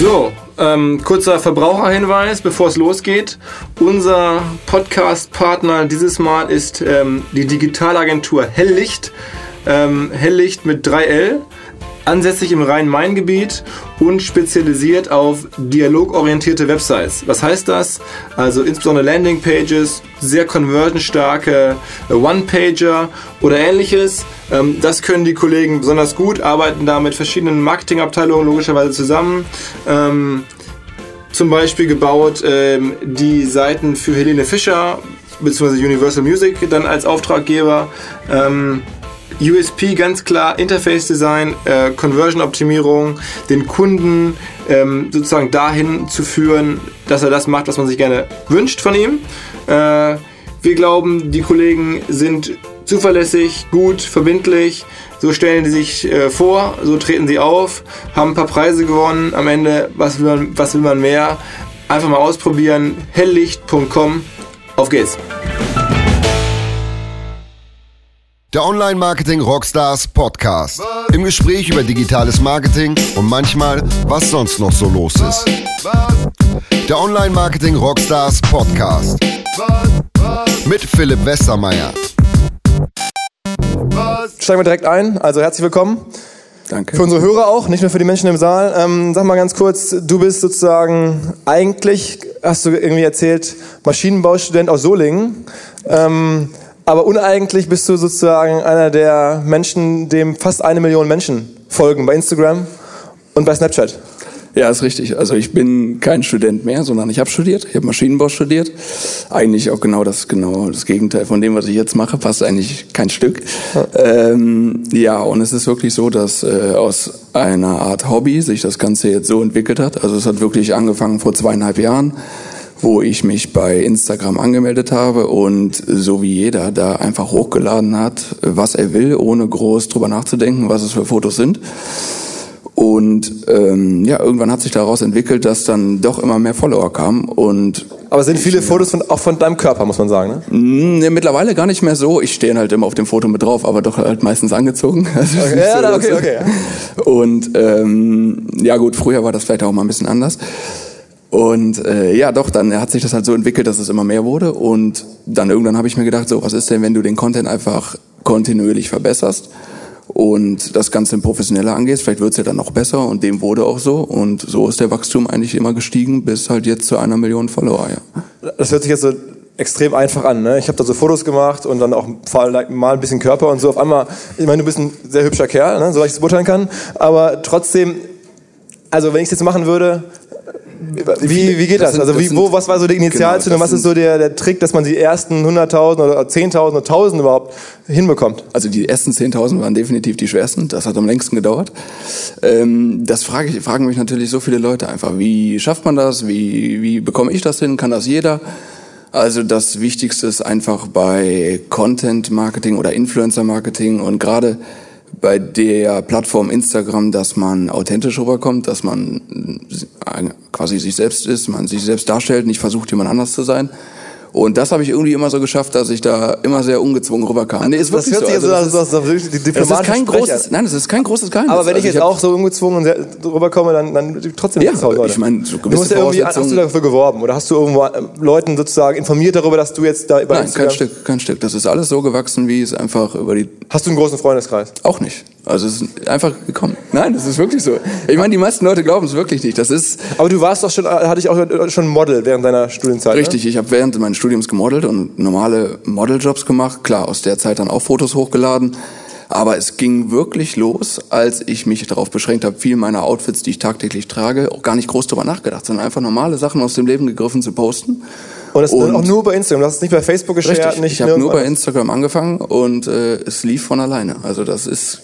So, ähm, kurzer Verbraucherhinweis, bevor es losgeht. Unser Podcast-Partner dieses Mal ist ähm, die Digitalagentur Helllicht. Ähm, Helllicht mit 3L ansässig im Rhein-Main-Gebiet und spezialisiert auf dialogorientierte Websites. Was heißt das? Also insbesondere Landingpages, sehr conversionstarke One-Pager oder ähnliches. Ähm, das können die Kollegen besonders gut, arbeiten da mit verschiedenen Marketingabteilungen logischerweise zusammen. Ähm, zum Beispiel gebaut ähm, die Seiten für Helene Fischer bzw. Universal Music dann als Auftraggeber. USP ganz klar, Interface Design, äh, Conversion Optimierung, den Kunden ähm, sozusagen dahin zu führen, dass er das macht, was man sich gerne wünscht von ihm. Äh, wir glauben, die Kollegen sind zuverlässig, gut, verbindlich. So stellen sie sich äh, vor, so treten sie auf, haben ein paar Preise gewonnen. Am Ende, was will man, was will man mehr? Einfach mal ausprobieren. helllicht.com. Auf geht's. Der Online-Marketing Rockstars Podcast. Im Gespräch über digitales Marketing und manchmal, was sonst noch so los ist. Der Online-Marketing Rockstars Podcast. Mit Philipp Westermeier. Steigen wir direkt ein. Also herzlich willkommen. Danke. Für unsere Hörer auch, nicht nur für die Menschen im Saal. Ähm, sag mal ganz kurz, du bist sozusagen eigentlich, hast du irgendwie erzählt, Maschinenbaustudent aus Solingen. Ähm, aber uneigentlich bist du sozusagen einer der Menschen, dem fast eine Million Menschen folgen bei Instagram und bei Snapchat. Ja, ist richtig. Also ich bin kein Student mehr, sondern ich habe studiert. Ich habe Maschinenbau studiert. Eigentlich auch genau das, genau das Gegenteil von dem, was ich jetzt mache. Passt eigentlich kein Stück. Ja, ähm, ja und es ist wirklich so, dass äh, aus einer Art Hobby sich das Ganze jetzt so entwickelt hat. Also es hat wirklich angefangen vor zweieinhalb Jahren wo ich mich bei Instagram angemeldet habe und so wie jeder da einfach hochgeladen hat, was er will, ohne groß drüber nachzudenken, was es für Fotos sind. Und ähm, ja, irgendwann hat sich daraus entwickelt, dass dann doch immer mehr Follower kamen und aber sind viele Fotos von, auch von deinem Körper, muss man sagen, ne? Nee, mittlerweile gar nicht mehr so. Ich stehe halt immer auf dem Foto mit drauf, aber doch halt meistens angezogen. Also okay, ja, so, okay, okay. Und ähm, ja gut, früher war das vielleicht auch mal ein bisschen anders. Und äh, ja, doch, dann hat sich das halt so entwickelt, dass es immer mehr wurde. Und dann irgendwann habe ich mir gedacht, so, was ist denn, wenn du den Content einfach kontinuierlich verbesserst und das Ganze professioneller angehst? Vielleicht wird's ja dann noch besser und dem wurde auch so. Und so ist der Wachstum eigentlich immer gestiegen bis halt jetzt zu einer Million Follower, ja. Das hört sich jetzt so extrem einfach an. Ne? Ich habe da so Fotos gemacht und dann auch mal ein bisschen Körper und so. Auf einmal, ich meine, du bist ein sehr hübscher Kerl, ne? soweit ich es beurteilen kann. Aber trotzdem, also wenn ich es jetzt machen würde, wie, wie geht das? das? also wie, wo, was war so die Initialzündung? Genau, was ist so der, der Trick, dass man die ersten 100.000 oder 10.000 oder 1.000 überhaupt hinbekommt? Also die ersten 10.000 waren definitiv die schwersten. Das hat am längsten gedauert. Ähm, das frage ich, fragen mich natürlich so viele Leute einfach. Wie schafft man das? Wie, wie bekomme ich das hin? Kann das jeder? Also das Wichtigste ist einfach bei Content Marketing oder Influencer Marketing und gerade bei der Plattform Instagram, dass man authentisch rüberkommt, dass man quasi sich selbst ist, man sich selbst darstellt, nicht versucht, jemand anders zu sein. Und das habe ich irgendwie immer so geschafft, dass ich da immer sehr ungezwungen rüberkam. Nee, ist wirklich das hört so. sich also, das, das, das, das, das ist kein großes, nein, das ist kein großes Geheimnis. Aber wenn ich also jetzt ich auch so ungezwungen rüberkomme, dann, dann trotzdem ja, Leute. ich meine, so gewisse du ja irgendwie, Hast du dafür geworben oder hast du irgendwo äh, Leuten sozusagen informiert darüber, dass du jetzt da über Nein, kein Stück, kein Stück. Das ist alles so gewachsen, wie es einfach über die. Hast du einen großen Freundeskreis? Auch nicht. Also es ist einfach gekommen. Nein, das ist wirklich so. Ich meine, die meisten Leute glauben es wirklich nicht. Das ist. Aber du warst doch schon, hatte ich auch schon Model während deiner Studienzeit. Richtig, ne? ich habe während meines Studiums gemodelt und normale Modeljobs gemacht. Klar, aus der Zeit dann auch Fotos hochgeladen. Aber es ging wirklich los, als ich mich darauf beschränkt habe, viel meiner Outfits, die ich tagtäglich trage, auch gar nicht groß darüber nachgedacht, sondern einfach normale Sachen aus dem Leben gegriffen zu posten. Und das und auch nur bei Instagram. Du hast es nicht bei Facebook geshared, richtig, nicht Ich habe nur bei Instagram angefangen und äh, es lief von alleine. Also das ist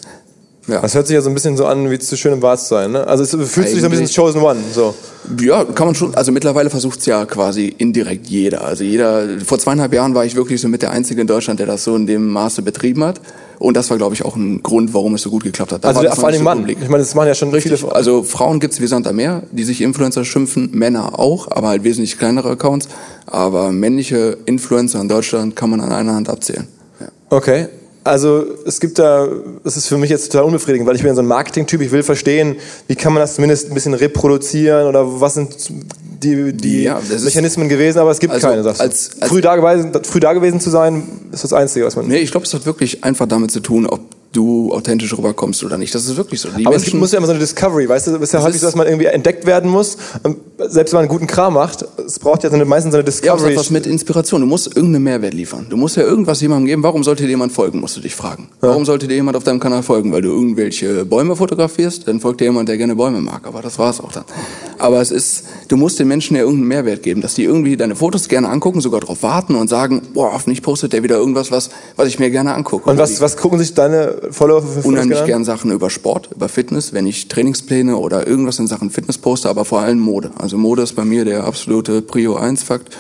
ja. Das hört sich ja so ein bisschen so an, wie zu schön im zu sein. Ne? Also es fühlt sich so ein bisschen Chosen One. So. Ja, kann man schon. Also mittlerweile versucht es ja quasi indirekt jeder. Also jeder. Vor zweieinhalb Jahren war ich wirklich so mit der Einzige in Deutschland, der das so in dem Maße betrieben hat. Und das war, glaube ich, auch ein Grund, warum es so gut geklappt hat. Da also vor allem Mann. Ich meine, das machen ja schon Richtig. viele. Also Frauen gibt's wie Sand am Meer, die sich Influencer schimpfen, Männer auch, aber halt wesentlich kleinere Accounts. Aber männliche Influencer in Deutschland kann man an einer Hand abzählen. Ja. Okay. Also es gibt da, das ist für mich jetzt total unbefriedigend, weil ich bin so ein Marketing-Typ, ich will verstehen, wie kann man das zumindest ein bisschen reproduzieren oder was sind die, die Ja, Mechanismen gewesen, aber es gibt Also keine. Sagst als- als- früh, da gewesen, früh da gewesen zu sein, ist das Einzige, was man... Nee, ich glaube, es hat wirklich einfach damit zu tun, ob du authentisch rüberkommst oder nicht. Das ist wirklich so. Die Aber es gibt, muss ja immer so eine Discovery, weißt du? Es ist ja häufig so, dass man irgendwie entdeckt werden muss. Und selbst wenn man einen guten Kram macht, es braucht ja so eine, meistens so eine Ja, aber es Discovery. was mit Inspiration. Du musst irgendeinen Mehrwert liefern. Du musst ja irgendwas jemandem geben. Warum sollte dir jemand folgen, musst du dich fragen. Warum sollte dir jemand auf deinem Kanal folgen? Weil du irgendwelche Bäume fotografierst? Dann folgt dir jemand, der gerne Bäume mag. Aber das war's auch dann. Aber es ist, du musst den Menschen ja irgendeinen Mehrwert geben, dass die irgendwie deine Fotos gerne angucken, sogar darauf warten und sagen, boah, hoffentlich postet der wieder irgendwas, was, was ich mir gerne angucke. Und was, was gucken sich deine Follower für Fotos unheimlich gern Sachen über Sport, über Fitness, wenn ich Trainingspläne oder irgendwas in Sachen Fitness poste, aber vor allem Mode. Also Mode ist bei mir der absolute Prio 1 Fakt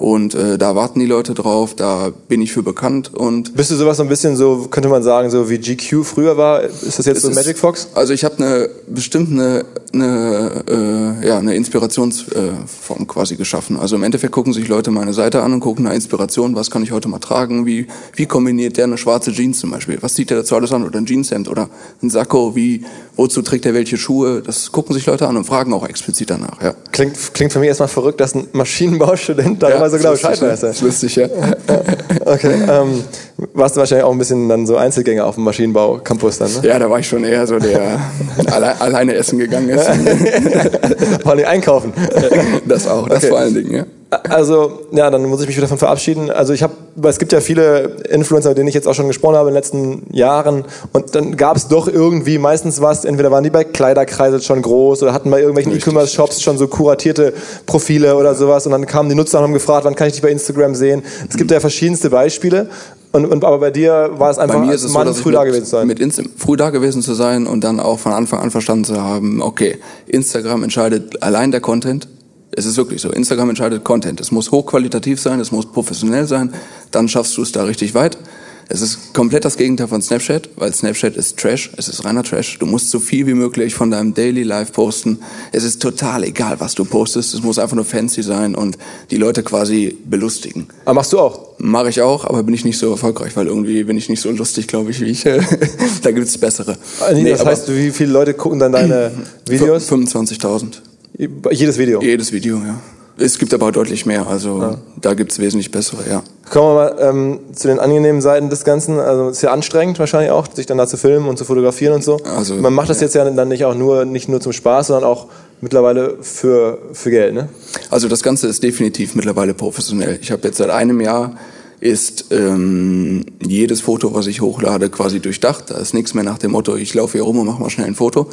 und äh, da warten die Leute drauf, da bin ich für bekannt und Bist du sowas so ein bisschen so, könnte man sagen, so wie GQ früher war? Ist das jetzt so Magic Fox? Also ich habe eine bestimmt eine, eine, äh, ja, eine Inspirationsform quasi geschaffen. Also im Endeffekt gucken sich Leute meine Seite an und gucken nach Inspiration, was kann ich heute mal tragen, wie, wie kombiniert der eine schwarze Jeans zum Beispiel, was zieht der dazu alles an oder ein Jeanshemd oder ein Sakko, wie, wozu trägt er welche Schuhe, das gucken sich Leute an und fragen auch explizit danach, ja. Klingt, klingt für mich erstmal verrückt, dass ein Maschinenbaustudent darüber so genau ist lustig, Bescheid weiß. ne? Ist lustig, ja. Okay, ähm, warst du wahrscheinlich auch ein bisschen dann so Einzelgänger auf dem Maschinenbau-Campus dann, ne? Ja, da war ich schon eher so der alle, alleine essen gegangen ist. Vor allem einkaufen. Das auch, das Okay. vor allen Dingen, ja. Also, ja, dann muss ich mich wieder davon verabschieden. Also ich habe, es gibt ja viele Influencer, mit denen ich jetzt auch schon gesprochen habe in den letzten Jahren. Und dann gab es doch irgendwie meistens was, entweder waren die bei Kleiderkreisel schon groß oder hatten bei irgendwelchen E-Commerce-Shops schon so kuratierte Profile oder sowas. Und dann kamen die Nutzer und haben gefragt, wann kann ich dich bei Instagram sehen? Es gibt ja verschiedenste Beispiele. Und, und aber bei dir war es einfach, Bei mir ist es Mann, so, früh mit, da gewesen zu sein. mit Insta früh da gewesen zu sein und dann auch von Anfang an verstanden zu haben, okay, Instagram entscheidet allein der Content. Es ist wirklich so, Instagram entscheidet Content. Es muss hochqualitativ sein, es muss professionell sein, dann schaffst du es da richtig weit. Es ist komplett das Gegenteil von Snapchat, weil Snapchat ist Trash, es ist reiner Trash. Du musst so viel wie möglich von deinem Daily Life posten. Es ist total egal, was du postest. Es muss einfach nur fancy sein und die Leute quasi belustigen. aber machst du auch? Mache ich auch, aber bin ich nicht so erfolgreich, weil irgendwie bin ich nicht so lustig, glaube ich, wie ich. da gibt's bessere. Nee, das aber heißt, wie viele Leute gucken dann deine Videos? 25.000. Jedes Video. Jedes Video, ja. Es gibt aber deutlich mehr, also da gibt's wesentlich bessere, ja. Kommen wir mal ähm, zu den angenehmen Seiten des Ganzen. Also es ist ja anstrengend wahrscheinlich auch, sich dann da zu filmen und zu fotografieren und so. Also, Man macht das jetzt ja dann nicht auch nur nicht nur zum Spaß, sondern auch mittlerweile für für Geld, ne? Also das Ganze ist definitiv mittlerweile professionell. Ich habe jetzt seit einem Jahr ist ähm, jedes Foto, was ich hochlade, quasi durchdacht. Da ist nichts mehr nach dem Motto, ich laufe hier rum und mache mal schnell ein Foto,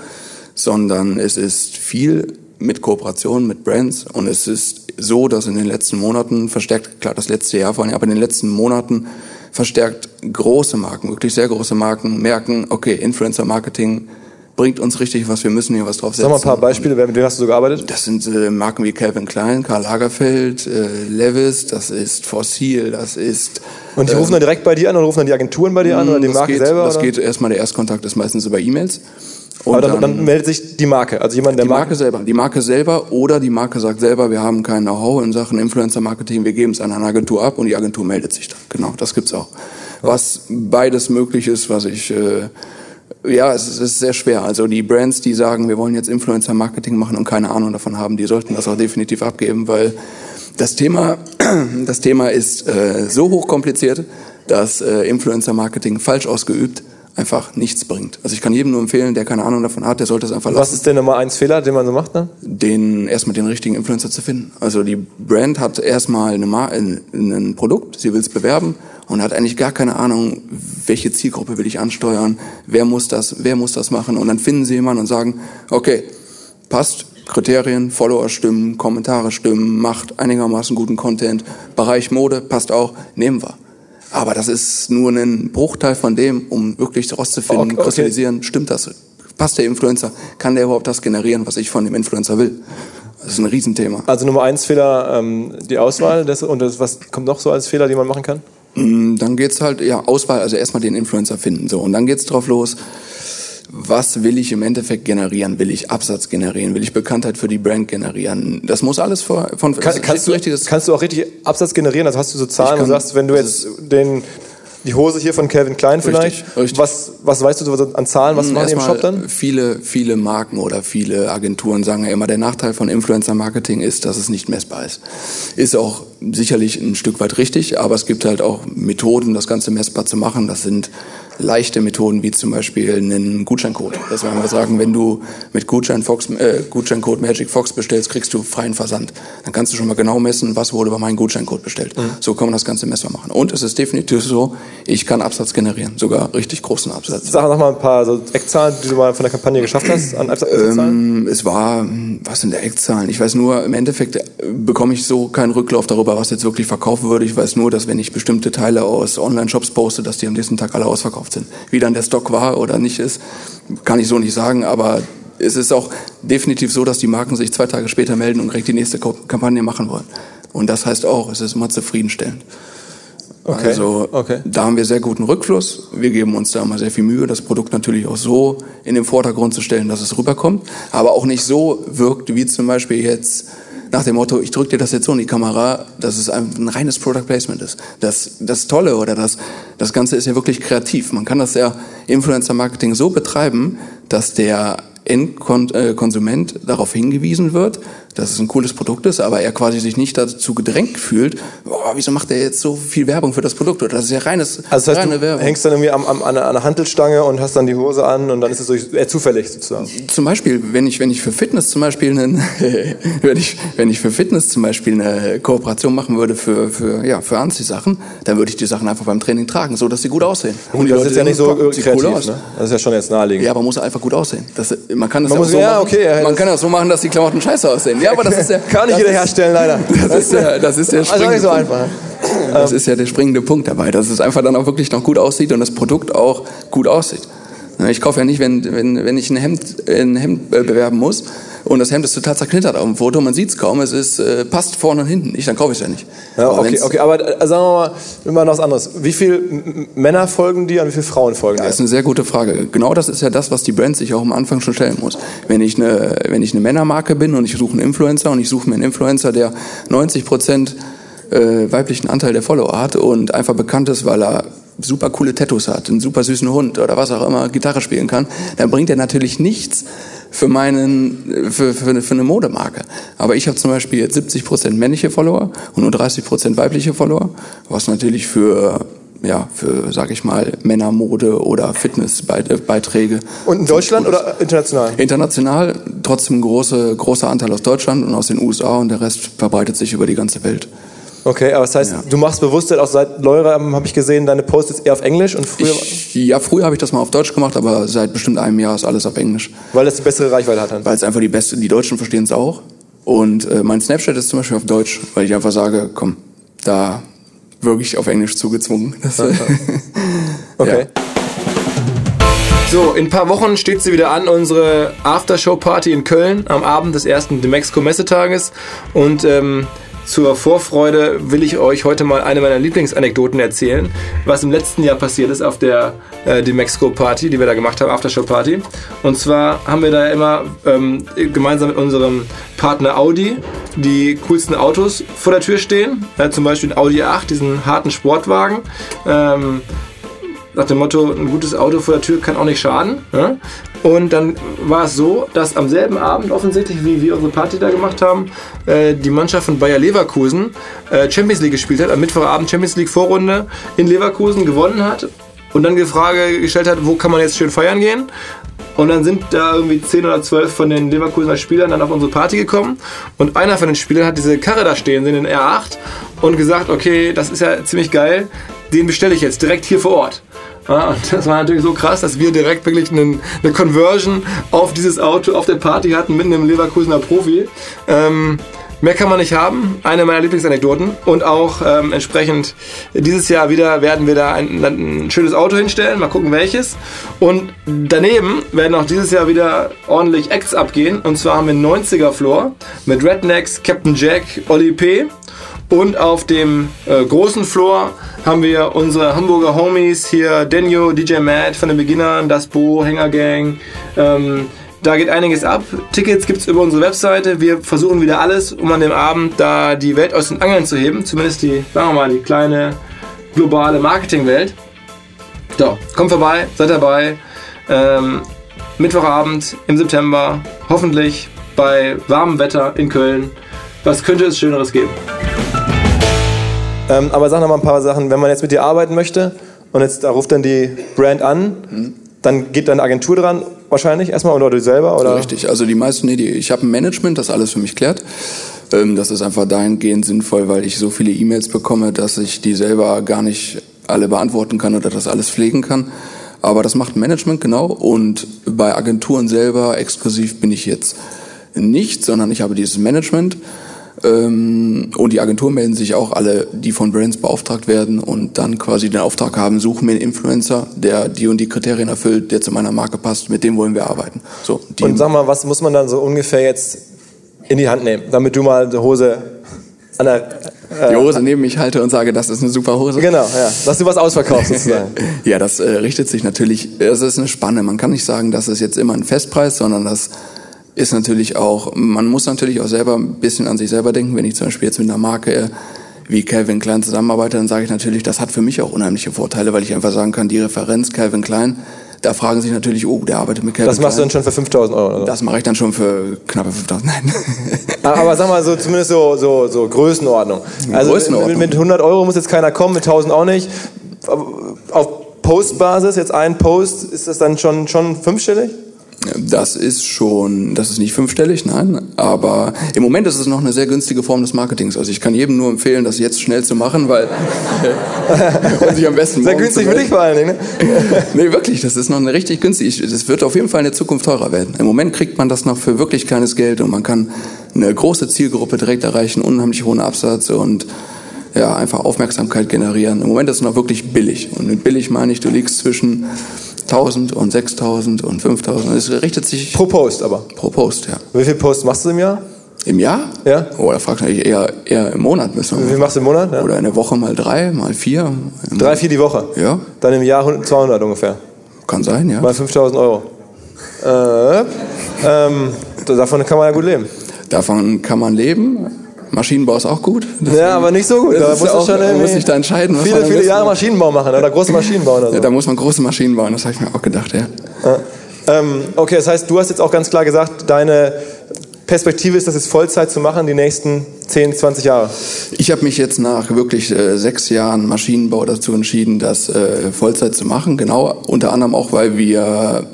sondern es ist viel mit Kooperation mit Brands und es ist so, dass in den letzten Monaten verstärkt, klar das letzte Jahr vor allem, aber in den letzten Monaten verstärkt große Marken, wirklich sehr große Marken merken, okay, Influencer Marketing bringt uns richtig was, wir müssen hier was drauf Sag setzen. mal ein paar Beispiele, mit wem hast du so gearbeitet? Das sind äh, Marken wie Calvin Klein, Karl Lagerfeld, äh, Levis, das ist Fossil, das ist... Und die rufen dann direkt bei dir an oder rufen dann die Agenturen bei dir an oder die das Marke geht, selber? Das oder? geht erstmal, der Erstkontakt ist meistens über E-Mails. Und Aber dann, dann meldet sich die Marke, also jemand der die Marke selber. Die Marke selber oder die Marke sagt selber, wir haben kein Know-how in Sachen Influencer-Marketing, wir geben es an eine Agentur ab und die Agentur meldet sich dann. Genau, das gibt's auch. Was beides möglich ist, was ich... Äh, ja, es ist, es ist sehr schwer. Also die Brands, die sagen, wir wollen jetzt Influencer-Marketing machen und keine Ahnung davon haben, die sollten das auch definitiv abgeben, weil das Thema, das Thema ist äh, so hochkompliziert, dass äh, Influencer-Marketing falsch ausgeübt einfach nichts bringt. Also ich kann jedem nur empfehlen, der keine Ahnung davon hat, der sollte es einfach Was lassen ist denn Nummer eins Fehler, den man so macht, ne? den erstmal den richtigen Influencer zu finden. Also die Brand hat erstmal eine Mar ein, ein Produkt, sie will es bewerben und hat eigentlich gar keine Ahnung, welche Zielgruppe will ich ansteuern, wer muss das, wer muss das machen und dann finden sie jemanden und sagen, okay, passt, Kriterien, Follower stimmen, Kommentare stimmen, macht einigermaßen guten Content, Bereich Mode passt auch, nehmen wir. Aber das ist nur ein Bruchteil von dem, um wirklich rauszufinden, Okay, kristallisieren, stimmt das? Passt der Influencer? Kann der überhaupt das generieren, was ich von dem Influencer will? Das ist ein Riesenthema. Also Nummer eins Fehler, ähm, die Auswahl. Das, und das, was kommt noch so als Fehler, die man machen kann? Mm, Dann geht's halt, ja, Auswahl, also erstmal den Influencer finden. So, und dann geht's drauf los. Was will ich im Endeffekt generieren? Will ich Absatz generieren? Will ich Bekanntheit für die Brand generieren? Das muss alles vor, von Kann, kannst, du, kannst du auch richtig Absatz generieren? Also hast du so Zahlen kann- und sagst, wenn du jetzt den, die Hose hier von Calvin Klein vielleicht. Richtig, richtig. Was, was weißt du an Zahlen? Was machen die im Shop dann? Viele, viele Marken oder viele Agenturen sagen ja immer, der Nachteil von Influencer-Marketing ist, dass es nicht messbar ist. Ist auch sicherlich ein Stück weit richtig, aber es gibt halt auch Methoden, das Ganze messbar zu machen. Das sind leichte Methoden wie zum Beispiel einen Gutscheincode. Das werden wir sagen, wenn du mit Gutschein Fox, äh, Gutscheincode Magic Fox bestellst, kriegst du freien Versand. Dann kannst du schon mal genau messen, was wurde bei meinem Gutscheincode bestellt. So kann man das Ganze messbar machen. Und es ist definitiv so, ich kann Absatz generieren, sogar richtig großen Absatz. Sag noch mal ein paar so Eckzahlen, die du mal von der Kampagne geschafft hast an Absatzzahlen. Ähm, es war, was sind der Eckzahlen? Ich weiß nur, im Endeffekt äh, bekomme ich so keinen Rücklauf darüber, was jetzt wirklich verkauft würde. Ich weiß nur, dass wenn ich bestimmte Teile aus Online-Shops poste, dass die am nächsten Tag alle ausverkauft sind. Wie dann der Stock war oder nicht ist, kann ich so nicht sagen, aber es ist auch definitiv so, dass die Marken sich zwei Tage später melden und direkt die nächste Kampagne machen wollen. Und das heißt auch, es ist immer zufriedenstellend. Okay, Also okay. da haben wir sehr guten Rückfluss. Wir geben uns da immer sehr viel Mühe, das Produkt natürlich auch so in den Vordergrund zu stellen, dass es rüberkommt, aber auch nicht so wirkt, wie zum Beispiel jetzt nach dem Motto, ich drücke dir das jetzt so in die Kamera, dass es ein, ein reines Product Placement ist. Das, das Tolle oder das, das Ganze ist ja wirklich kreativ. Man kann das ja Influencer-Marketing so betreiben, dass der Endkonsument darauf hingewiesen wird, dass es ein cooles Produkt ist, aber er quasi sich nicht dazu gedrängt fühlt, boah, wieso macht er jetzt so viel Werbung für das Produkt? Oder das ist ja reines, Also das heißt, reine du Werbung. hängst dann irgendwie am, am, an, einer, an einer Hantelstange und hast dann die Hose an und dann ist es so eher zufällig sozusagen. Zum Beispiel, wenn ich, wenn ich für Fitness zum Beispiel einen, wenn ich, wenn ich für Fitness zum Beispiel eine Kooperation machen würde für, für, ja, für Anziehsachen, dann würde ich die Sachen einfach beim Training tragen, so dass sie gut aussehen. Und die das Leute ist ja nicht so kreativ, cool aus. ne? Das ist ja schon jetzt naheliegend. Ja, aber muss einfach gut aussehen. Das, man kann es Man ja muss- so ja, machen. okay, ja, man das- kann das so machen, dass die Klamotten scheiße aussehen. Ja, aber das ist ja, Kann jeder ist- herstellen, leider. Das ist ja, das ist der Also springende nicht so Punkt. einfach. Das ist ja der springende Punkt dabei, dass es einfach dann auch wirklich noch gut aussieht und das Produkt auch gut aussieht. Ne, Ich kaufe ja nicht, wenn, wenn, wenn ich ein Hemd, ein Hemd äh, bewerben muss und das Hemd ist total zerknittert auf dem Foto, man sieht es kaum, es ist, äh, passt vorne und hinten nicht, dann kaufe ich es ja nicht. Ja, Aber okay, okay, aber äh, sagen wir mal, immer noch was anderes. Wie viele Männer folgen dir und wie viele Frauen folgen Das dir? ist eine sehr gute Frage. Genau das ist ja das, was die Brand sich auch am Anfang schon stellen muss. Wenn ich eine, wenn ich eine Männermarke bin und ich suche einen Influencer und ich suche mir einen Influencer, der 90 Prozent äh, weiblichen Anteil der Follower hat und einfach bekannt ist, weil er super coole Tattoos hat, einen super süßen Hund oder was auch immer, Gitarre spielen kann, dann bringt er natürlich nichts für meinen, für, für, eine- für eine Modemarke. Aber ich habe zum Beispiel jetzt 70% männliche Follower und nur 30% weibliche Follower, was natürlich für ja, für, sag ich mal, Männermode oder Fitnessbeiträge. Und in Deutschland oder international? International trotzdem große, großer Anteil aus Deutschland und aus den USA und der Rest verbreitet sich über die ganze Welt. Okay, aber das heißt, Ja. du machst bewusst auch seit Leura, habe ich gesehen, deine Posts jetzt eher auf Englisch und früher, Ich, ja, früher habe ich das mal auf Deutsch gemacht, aber seit bestimmt einem Jahr ist alles auf Englisch. weil das die bessere Reichweite hat. Dann. Weil es einfach die beste, die Deutschen verstehen es auch. Und äh, mein Snapchat ist zum Beispiel auf Deutsch, weil ich einfach sage, komm, da wirklich auf Englisch zugezwungen. Das, äh, Okay. ja. So, in ein paar Wochen steht sie wieder an, unsere Aftershow-Party in Köln am Abend des ersten Demexco-Messetages. Und ähm, zur Vorfreude will ich euch heute mal eine meiner Lieblingsanekdoten erzählen, was im letzten Jahr passiert ist auf der äh, Demexco-Party, die wir da gemacht haben, Aftershow-Party. Und zwar haben wir da immer ähm, gemeinsam mit unserem Partner Audi die coolsten Autos vor der Tür stehen. Äh, zum Beispiel den Audi 8, diesen harten Sportwagen. Ähm, nach dem Motto, ein gutes Auto vor der Tür kann auch nicht schaden. Ne? Und dann war es so, dass am selben Abend offensichtlich, wie wir unsere Party da gemacht haben, äh, die Mannschaft von Bayer Leverkusen äh, Champions League gespielt hat, am Mittwochabend Champions League Vorrunde in Leverkusen gewonnen hat und dann die Frage gestellt hat, wo kann man jetzt schön feiern gehen? Und dann sind da irgendwie 10 oder 12 von den Leverkusener Spielern dann auf unsere Party gekommen. Und einer von den Spielern hat diese Karre da stehen, den R8, und gesagt, okay, das ist ja ziemlich geil, den bestelle ich jetzt direkt hier vor Ort. Ja, und das war natürlich so krass, dass wir direkt wirklich einen, eine Conversion auf dieses Auto auf der Party hatten mit einem Leverkusener Profi. Ähm, mehr kann man nicht haben. Eine meiner Lieblingsanekdoten. Und auch ähm, entsprechend dieses Jahr wieder werden wir da ein, ein schönes Auto hinstellen. Mal gucken welches. Und daneben werden auch dieses Jahr wieder ordentlich Acts abgehen. Und zwar haben wir einen 90er Floor mit Rednecks, Captain Jack, Oli P. Und auf dem äh, großen Floor haben wir unsere Hamburger Homies hier, Denio, DJ Matt von den Beginnern, Das Bo, Hänger Gang. Ähm, da geht einiges ab. Tickets gibt es über unsere Webseite. Wir versuchen wieder alles, um an dem Abend da die Welt aus den Angeln zu heben. Zumindest die, sagen wir mal, die kleine globale Marketingwelt. So, kommt vorbei, seid dabei. Ähm, Mittwochabend im September, hoffentlich bei warmem Wetter in Köln. Was könnte es Schöneres geben? Ähm, aber sag noch mal ein paar Sachen. Wenn man jetzt mit dir arbeiten möchte und jetzt da ruft dann die Brand an, mhm. dann geht deine Agentur dran wahrscheinlich erstmal oder du selber? Oder? Richtig, also die meisten, nee, die, ich habe ein Management, das alles für mich klärt. Ähm, das ist einfach dahingehend sinnvoll, weil ich so viele E-Mails bekomme, dass ich die selber gar nicht alle beantworten kann oder das alles pflegen kann. Aber das macht Management genau und bei Agenturen selber exklusiv bin ich jetzt nicht, sondern ich habe dieses Management und die Agenturen melden sich auch alle, die von Brands beauftragt werden und dann quasi den Auftrag haben, suchen mir einen Influencer, der die und die Kriterien erfüllt, der zu meiner Marke passt, mit dem wollen wir arbeiten. So, und sag mal, was muss man dann so ungefähr jetzt in die Hand nehmen, damit du mal eine Hose an der äh, die Hose neben mich halte und sage, das ist eine super Hose. Genau, ja. Dass du was ausverkaufst sozusagen. ja, das äh, richtet sich natürlich, es ist eine Spanne. Man kann nicht sagen, das ist jetzt immer ein Festpreis, sondern das ist natürlich auch, man muss natürlich auch selber ein bisschen an sich selber denken. Wenn ich zum Beispiel jetzt mit einer Marke wie Calvin Klein zusammenarbeite, dann sage ich natürlich, das hat für mich auch unheimliche Vorteile, weil ich einfach sagen kann, die Referenz Calvin Klein, da fragen sich natürlich, oh, der arbeitet mit Calvin Das machst Klein. du dann schon für 5000 Euro, oder? Das mache ich dann schon für knappe 5000, nein. Ah, aber sag mal so, zumindest so, so, so Größenordnung. Also Größenordnung. Mit, mit 100 Euro muss jetzt keiner kommen, mit 1000 auch nicht. Auf Postbasis, jetzt ein Post, ist das dann schon, schon fünfstellig? Das ist schon, das ist nicht fünfstellig, nein, aber im Moment ist es noch eine sehr günstige Form des Marketings. Also ich kann jedem nur empfehlen, das jetzt schnell zu machen, weil und sich am besten sehr günstig für dich vor allen Dingen. Ne? nee, wirklich, das ist noch eine richtig günstig. Das wird auf jeden Fall in der Zukunft teurer werden. Im Moment kriegt man das noch für wirklich kleines Geld und man kann eine große Zielgruppe direkt erreichen, unheimlich hohen Absatz und ja, einfach Aufmerksamkeit generieren. Im Moment ist es noch wirklich billig. Und mit billig meine ich, du liegst zwischen 1000 und 6000 und 5000. Es richtet sich. Pro Post aber? Pro Post, ja. Wie viele Posts machst du im Jahr? Im Jahr? Ja. Oh, da fragst du mich eher, eher im Monat. Müssen wir Wie viel machst du im Monat? Ja. Oder in der Woche mal drei, mal vier. Drei, vier die Woche? Ja. Dann im Jahr 200 ungefähr? Kann sein, ja. Mal 5000 Euro. Äh, ähm, davon kann man ja gut leben. Davon kann man leben. Maschinenbau ist auch gut. Ja, aber nicht so gut. Da muss, auch, schon muss ich da entscheiden. Viele, viele Jahre Maschinenbau machen oder große Maschinenbau oder so. Ja, da muss man große Maschinen bauen, das habe ich mir auch gedacht, ja. ja. Ähm, okay, das heißt, du hast jetzt auch ganz klar gesagt, deine Perspektive ist, das jetzt Vollzeit zu machen, die nächsten 10, 20 Jahre? Ich habe mich jetzt nach wirklich äh, sechs Jahren Maschinenbau dazu entschieden, das äh, Vollzeit zu machen. Genau, unter anderem auch, weil wir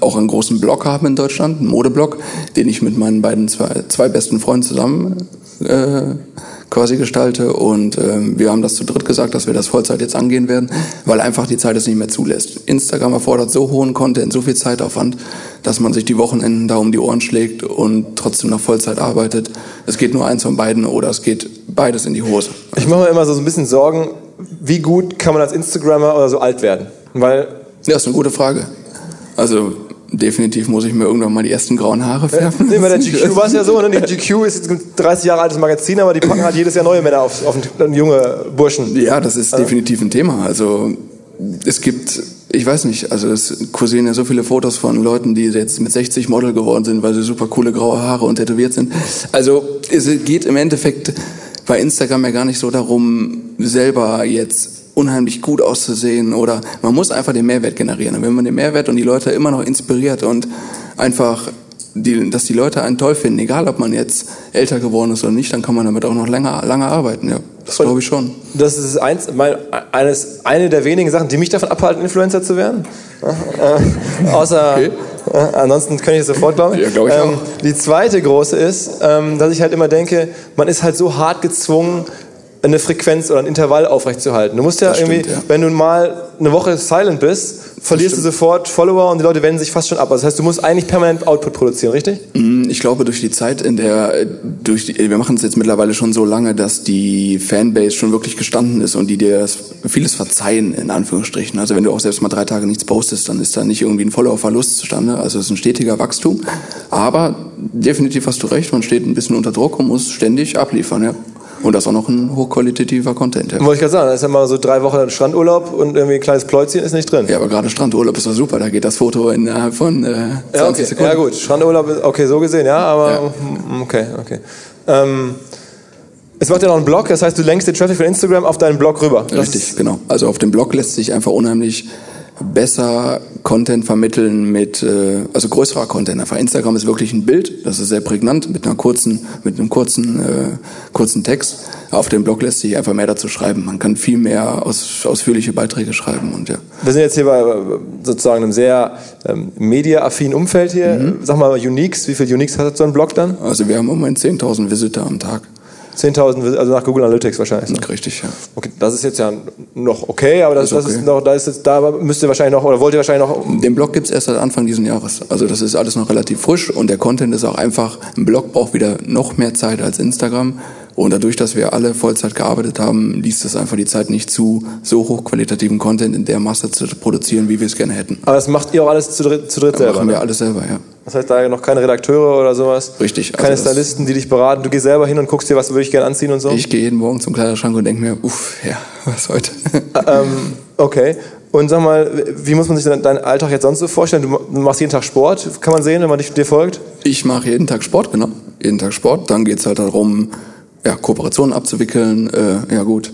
auch einen großen Blog haben in Deutschland, einen Modeblog, den ich mit meinen beiden zwei, zwei besten Freunden zusammen äh, quasi gestalte. Und ähm, wir haben das zu dritt gesagt, dass wir das Vollzeit jetzt angehen werden, weil einfach die Zeit es nicht mehr zulässt. Instagram erfordert so hohen Content, so viel Zeitaufwand, dass man sich die Wochenenden da um die Ohren schlägt und trotzdem noch Vollzeit arbeitet. Es geht nur eins von beiden oder es geht beides in die Hose. Ich mache mir immer so ein bisschen Sorgen, wie gut kann man als Instagrammer oder so alt werden? Weil ja, das ist eine gute Frage. Also definitiv muss ich mir irgendwann mal die ersten grauen Haare färben. Nee, bei der GQ war es ja so, ne? die GQ ist jetzt ein 30 Jahre altes Magazin, aber die packen halt jedes Jahr neue Männer auf, auf junge Burschen. Ja, das ist definitiv ein Thema. Also es gibt, ich weiß nicht, also es kursieren ja so viele Fotos von Leuten, die jetzt mit 60 Model geworden sind, weil sie super coole graue Haare und tätowiert sind. Also es geht im Endeffekt bei Instagram ja gar nicht so darum, selber jetzt unheimlich gut auszusehen oder man muss einfach den Mehrwert generieren. Und wenn man den Mehrwert und die Leute immer noch inspiriert und einfach, die, dass die Leute einen toll finden, egal ob man jetzt älter geworden ist oder nicht, dann kann man damit auch noch länger, lange arbeiten, ja. Das glaube ich schon. Das ist eins, mein, eines, eine der wenigen Sachen, die mich davon abhalten, Influencer zu werden. Äh, außer, okay. äh, ansonsten kann ich es sofort, glaube ich. Ja, glaube ich ähm, auch. Die zweite große ist, ähm, dass ich halt immer denke, man ist halt so hart gezwungen, eine Frequenz oder ein Intervall aufrechtzuerhalten. Du musst ja das irgendwie, stimmt, ja. wenn du mal eine Woche silent bist, verlierst du sofort Follower und die Leute wenden sich fast schon ab. Also das heißt, du musst eigentlich permanent Output produzieren, richtig? Mm, ich glaube, durch die Zeit, in der, durch die, wir machen es jetzt mittlerweile schon so lange, dass die Fanbase schon wirklich gestanden ist und die dir vieles verzeihen, in Anführungsstrichen. Also wenn du auch selbst mal drei Tage nichts postest, dann ist da nicht irgendwie ein Follower-Verlust zustande. Also es ist ein stetiger Wachstum. Aber definitiv hast du recht, man steht ein bisschen unter Druck und muss ständig abliefern, ja. Und das auch noch ein hochqualitativer Content. Ja. Wollte ich gerade sagen, da ist ja mal so drei Wochen Strandurlaub und irgendwie ein kleines Pläuzchen ist nicht drin. Ja, aber gerade Strandurlaub ist doch super, da geht das Foto innerhalb von äh, 20 ja, okay. Sekunden. Ja gut, Strandurlaub ist okay, so gesehen, ja, aber ja. okay, okay. Ähm, es macht ja noch einen Blog, das heißt, du lenkst den Traffic von Instagram auf deinen Blog rüber. Richtig, genau. Also auf dem Blog lässt sich einfach unheimlich besser Content vermitteln mit, äh, also größerer Content. Einfach Instagram ist wirklich ein Bild, das ist sehr prägnant mit einer kurzen, mit einem kurzen, äh, kurzen Text. Auf dem Blog lässt sich einfach mehr dazu schreiben. Man kann viel mehr aus, ausführliche Beiträge schreiben und ja. Wir sind jetzt hier bei sozusagen einem sehr ähm, mediaaffinen Umfeld hier. Mhm. Sag mal Uniques, wie viele Uniques hat so ein Blog dann? Also wir haben im Moment 10.000 Visitor am Tag. 10.000, also nach Google Analytics wahrscheinlich. So. Richtig, ja. Okay, das ist jetzt ja noch okay, aber das, ist, okay. das ist noch, da ist jetzt, da müsst ihr wahrscheinlich noch, oder wollt ihr wahrscheinlich noch. Den Blog gibt es erst seit Anfang dieses Jahres. Also das ist alles noch relativ frisch und der Content ist auch einfach, ein Blog braucht wieder noch mehr Zeit als Instagram. Und dadurch, dass wir alle Vollzeit gearbeitet haben, ließ es einfach die Zeit nicht zu, so hochqualitativen Content in der Masse zu produzieren, wie wir es gerne hätten. Aber das macht ihr auch alles zu dritt, zu dritt ja, selber? machen wir ne? alles selber, ja. Das heißt, da noch keine Redakteure oder sowas? Richtig. Keine also Stylisten, die dich beraten. Du gehst selber hin und guckst dir, was würde ich gerne anziehen und so? Ich gehe jeden Morgen zum Kleiderschrank und denke mir, uff, ja, was heute? ähm, okay. Und sag mal, wie muss man sich deinen Alltag jetzt sonst so vorstellen? Du machst jeden Tag Sport, kann man sehen, wenn man dir folgt? Ich mache jeden Tag Sport, genau. Jeden Tag Sport. Dann geht es halt darum, ja, Kooperationen abzuwickeln. Äh, ja gut,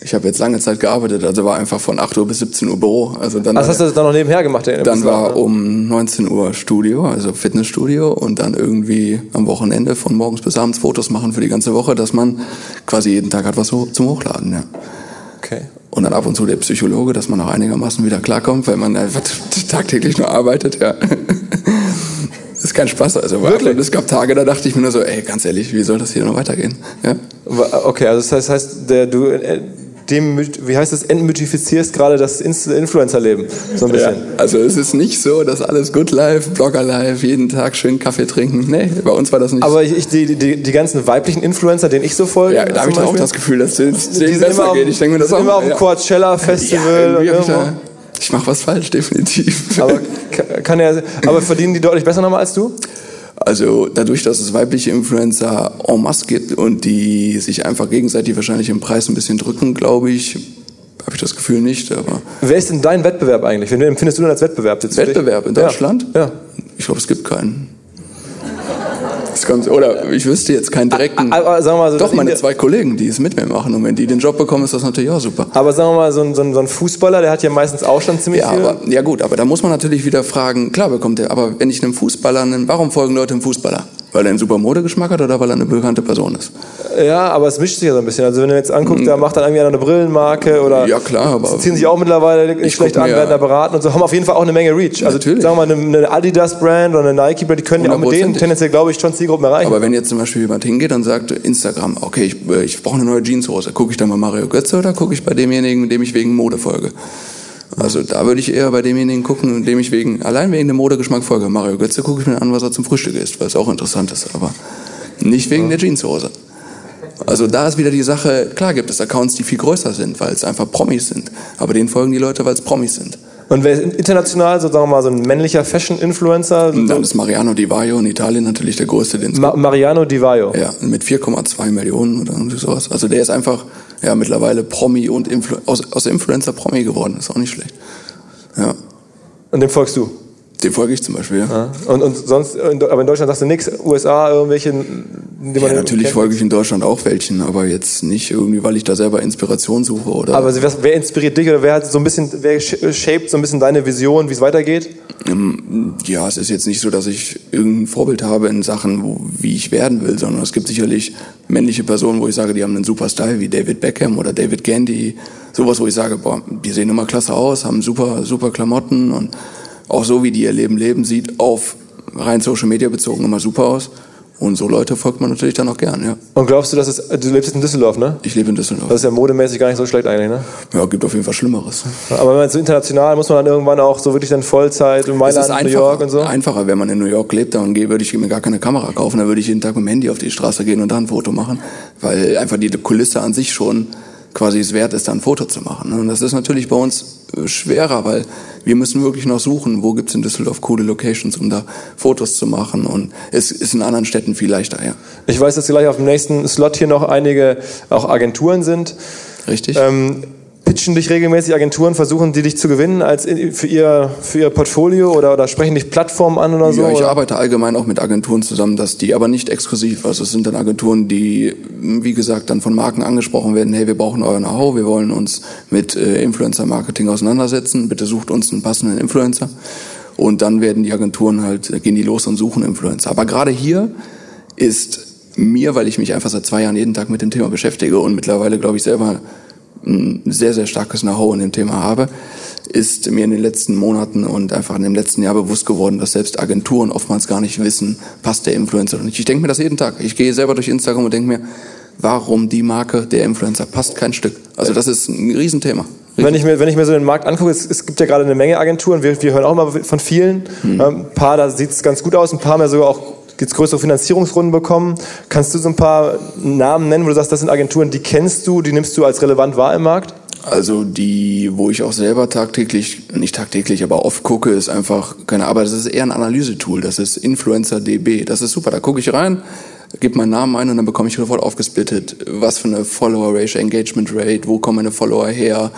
ich habe jetzt lange Zeit gearbeitet, also war einfach von 8 Uhr bis 17 Uhr Büro. Also dann also hast du das dann noch nebenher gemacht? Dann war um 19 Uhr Studio, also Fitnessstudio und dann irgendwie am Wochenende von morgens bis abends Fotos machen für die ganze Woche, dass man quasi jeden Tag hat was zum Hochladen, ja. Okay. Und dann ab und zu der Psychologe, dass man auch einigermaßen wieder klarkommt, weil man einfach tagtäglich nur arbeitet, ja. Das ist kein Spaß. Also Wirklich? es gab Tage, da dachte ich mir nur so, ey, ganz ehrlich, wie soll das hier noch weitergehen? Ja? Okay, also das heißt, der, du äh, dem, wie heißt das, entmythifizierst gerade das Influencer-Leben so ein bisschen. Ja, also es ist nicht so, dass alles Good Life, Blogger Life, jeden Tag schön Kaffee trinken. Nee, bei uns war das nicht Aber ich, die, die, die ganzen weiblichen Influencer, denen ich so folge. Ja, da habe ich auch das Gefühl, dass es denen besser geht. Ich denke mir das auch. immer auf dem Coachella Festival. Ja, ich, mache was falsch, definitiv. Aber, kann ja, aber verdienen die deutlich besser nochmal als du? Also dadurch, dass es weibliche Influencer en masse gibt und die sich einfach gegenseitig wahrscheinlich im Preis ein bisschen drücken, glaube ich, habe ich das Gefühl nicht. Aber Wer ist denn dein Wettbewerb eigentlich? Wen empfindest du denn als Wettbewerb? Jetzt Wettbewerb in Deutschland? Ja. ja. Ich glaube, es gibt keinen. Ganz, oder ich wüsste jetzt keinen direkten. Aber, sagen wir mal so, doch, meine zwei Kollegen, die es mit mir machen. Und wenn die den Job bekommen, ist das natürlich auch super. Aber sagen wir mal, so ein, so ein Fußballer, der hat ja meistens auch schon ziemlich ja, viel. Aber, ja gut, aber da muss man natürlich wieder fragen, klar bekommt er, aber wenn ich einem Fußballer, warum folgen Leute einem Fußballer? Weil er einen super Modegeschmack hat oder weil er eine bekannte Person ist? Ja, aber es mischt sich ja so ein bisschen. Also wenn du jetzt anguckst, da macht dann irgendwie einer eine Brillenmarke oder ja, klar, aber sie ziehen sich auch mittlerweile nicht schlecht an, werden da beraten und so, haben auf jeden Fall auch eine Menge Reach. Also Natürlich. sagen wir mal, eine Adidas-Brand oder eine Nike-Brand, die können ja auch mit denen tendenziell, glaube ich, schon Zielgruppen erreichen. Aber wenn jetzt zum Beispiel jemand hingeht und sagt, Instagram, okay, ich, äh, ich brauche eine neue Jeanshose, gucke ich dann bei Mario Götze oder gucke ich bei demjenigen, dem ich wegen Mode folge? Also da würde ich eher bei demjenigen gucken, dem ich wegen, allein wegen dem Modegeschmack folge. Mario Götze gucke ich mir an, was er zum Frühstück isst, weil es auch interessant ist, aber nicht wegen der Jeanshose. Also da ist wieder die Sache, klar gibt es Accounts, die viel größer sind, weil es einfach Promis sind. Aber denen folgen die Leute, weil es Promis sind. Und wer ist international, so sagen wir mal, so ein männlicher Fashion-Influencer? Dann ist Mariano Di Vaio in Italien natürlich der größte, den Ma Mariano Di Vaio? Ja, mit 4,2 Millionen oder sowas. Also der ist einfach ja mittlerweile Promi und Influ aus, aus Influencer Promi geworden. Ist auch nicht schlecht. Ja. Und dem folgst du? Dem folge ich zum Beispiel. Ja. Und, und sonst, aber in Deutschland sagst du nichts, USA, irgendwelche, die man ja, natürlich kennt? folge ich in Deutschland auch welchen, aber jetzt nicht irgendwie, weil ich da selber Inspiration suche oder. Aber wer inspiriert dich oder wer hat so ein bisschen, wer shaped so ein bisschen deine Vision, wie es weitergeht? Ähm, ja, es ist jetzt nicht so, dass ich irgendein Vorbild habe in Sachen, wo, wie ich werden will, sondern es gibt sicherlich männliche Personen, wo ich sage, die haben einen super Style, wie David Beckham oder David Gandy. Sowas, wo ich sage, boah, die sehen immer klasse aus, haben super, super Klamotten und auch so wie die ihr Leben leben, sieht auf rein Social Media bezogen immer super aus. Und so Leute folgt man natürlich dann auch gern, ja. Und glaubst du, dass es, du lebst jetzt in Düsseldorf, ne? Ich lebe in Düsseldorf. Das ist ja modemäßig gar nicht so schlecht eigentlich, ne? Ja, gibt auf jeden Fall Schlimmeres. Aber wenn man so international, muss man dann irgendwann auch so wirklich dann Vollzeit in Mailand, New York und so? einfacher, wenn man in New York lebt, dann würde ich mir gar keine Kamera kaufen, dann würde ich jeden Tag mit dem Handy auf die Straße gehen und da ein Foto machen. Weil einfach die Kulisse an sich schon quasi es wert ist, da ein Foto zu machen. Und das ist natürlich bei uns schwerer, weil wir müssen wirklich noch suchen, wo gibt es in Düsseldorf coole Locations, um da Fotos zu machen. Und es ist in anderen Städten viel leichter, ja. Ich weiß, dass gleich auf dem nächsten Slot hier noch einige auch Agenturen sind. Richtig. Ähm, pitchen dich regelmäßig Agenturen, versuchen die dich zu gewinnen als für ihr, für ihr Portfolio oder, oder sprechen dich Plattformen an oder so? Ja, ich oder? arbeite allgemein auch mit Agenturen zusammen, dass die aber nicht exklusiv. Also es sind dann Agenturen, die, wie gesagt, dann von Marken angesprochen werden, hey, wir brauchen euer Know-how, wir wollen uns mit äh, Influencer-Marketing auseinandersetzen, bitte sucht uns einen passenden Influencer. Und dann werden die Agenturen halt, gehen die los und suchen Influencer. Aber gerade hier ist mir, weil ich mich einfach seit zwei Jahren jeden Tag mit dem Thema beschäftige und mittlerweile, glaube ich, selber ein sehr, sehr starkes Know-how in dem Thema habe, ist mir in den letzten Monaten und einfach in dem letzten Jahr bewusst geworden, dass selbst Agenturen oftmals gar nicht wissen, passt der Influencer oder nicht. Ich denke mir das jeden Tag. Ich gehe selber durch Instagram und denke mir, warum die Marke, der Influencer passt kein Stück. Also das ist ein Riesenthema. Wenn ich, mir, wenn ich mir so den Markt angucke, es, es gibt ja gerade eine Menge Agenturen, wir, wir hören auch immer von vielen. Mhm. Ein paar, da sieht es ganz gut aus, ein paar mehr sogar auch jetzt größere Finanzierungsrunden bekommen. Kannst du so ein paar Namen nennen, wo du sagst, das sind Agenturen, die kennst du, die nimmst du als relevant wahr im Markt? Also die, wo ich auch selber tagtäglich, nicht tagtäglich, aber oft gucke, ist einfach keine Arbeit. Das ist eher ein Analysetool. Das ist Influencer DB. Das ist super. Da gucke ich rein, gebe meinen Namen ein und dann bekomme ich sofort aufgesplittet, was für eine Follower Ratio, Engagement Rate, wo kommen meine Follower her,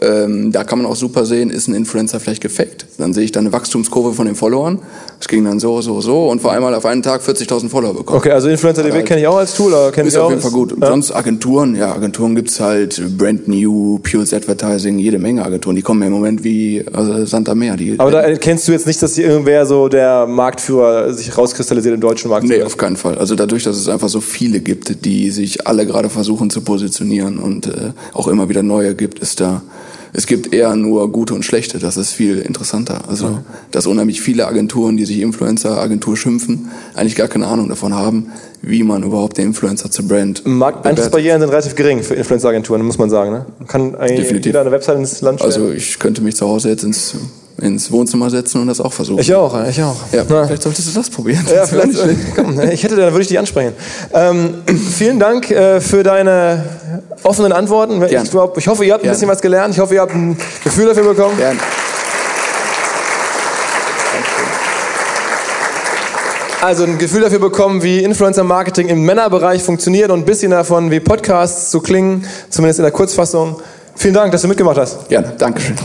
ähm, da kann man auch super sehen, ist ein Influencer vielleicht gefaked. Dann sehe ich da eine Wachstumskurve von den Followern. Es ging dann so, so, so und vor einmal auf einen Tag 40.000 Follower bekommen. Okay, also Influencer.db halt, kenne ich auch als Tool. Aber ist auf jeden Fall gut. Ja. Sonst Agenturen, ja, Agenturen gibt's halt Brand New, Pulse Advertising, jede Menge Agenturen. Die kommen im Moment wie also Santa Meer. Die, aber da kennst du jetzt nicht, dass hier irgendwer so der Marktführer sich rauskristallisiert im deutschen Markt? Nee, auf keinen Fall. Also dadurch, dass es einfach so viele gibt, die sich alle gerade versuchen zu positionieren und äh, auch immer wieder neue gibt, ist da es gibt eher nur gute und schlechte. Das ist viel interessanter. Also, ja. dass unheimlich viele Agenturen, die sich Influencer-Agentur schimpfen, eigentlich gar keine Ahnung davon haben, wie man überhaupt den Influencer zu Brand. Eintrittsbarrieren sind relativ gering für Influencer-Agenturen, muss man sagen. Ne? Kann eigentlich Definitiv. jeder eine Website ins Land stellen. Also ich könnte mich zu Hause jetzt ins ins Wohnzimmer setzen und das auch versuchen. Ich auch, ich auch. Ja, Na. vielleicht solltest du das probieren. Ja, vielleicht. Komm, ich hätte, dann würde ich dich ansprechen. Ähm, vielen Dank äh, für deine offenen Antworten. Ich, glaub, ich hoffe, ihr habt ein Gern. bisschen was gelernt. Ich hoffe, ihr habt ein Gefühl dafür bekommen. Gern. Also ein Gefühl dafür bekommen, wie Influencer-Marketing im Männerbereich funktioniert und ein bisschen davon, wie Podcasts so klingen, zumindest in der Kurzfassung. Vielen Dank, dass du mitgemacht hast. Gerne, Dankeschön.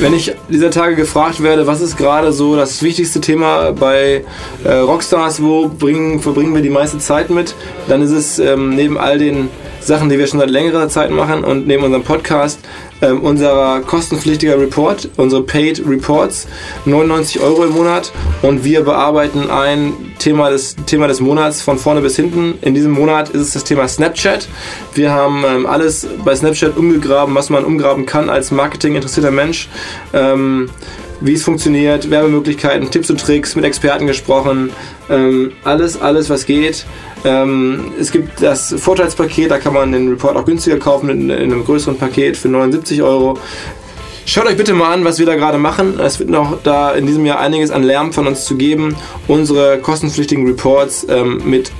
Wenn ich dieser Tage gefragt werde, was ist gerade so das wichtigste Thema bei äh, Rockstars, wo bringen, verbringen wir die meiste Zeit mit, dann ist es ähm, neben all den Sachen, die wir schon seit längerer Zeit machen und neben unserem Podcast, ähm, unser kostenpflichtiger Report, unsere Paid Reports, 99 Euro im Monat und wir bearbeiten ein Thema des, Thema des Monats von vorne bis hinten. In diesem Monat ist es das Thema Snapchat. Wir haben ähm, alles bei Snapchat umgegraben, was man umgraben kann als Marketing interessierter Mensch. Ähm, wie es funktioniert, Werbemöglichkeiten, Tipps und Tricks, mit Experten gesprochen, ähm, alles, alles, was geht. Ähm, es gibt das Vorteilspaket, da kann man den Report auch günstiger kaufen in, in einem größeren Paket für 79 Euro. Schaut euch bitte mal an, was wir da gerade machen. Es wird noch da in diesem Jahr einiges an Lärm von uns zu geben. Unsere kostenpflichtigen Reports ähm, mit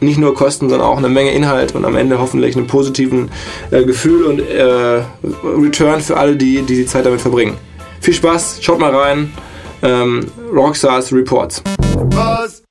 nicht nur Kosten, sondern auch eine Menge Inhalt und am Ende hoffentlich einen positiven äh, Gefühl und äh, Return für alle, die, die die Zeit damit verbringen. Viel Spaß, schaut mal rein. Ähm, Rockstars Reports. Was?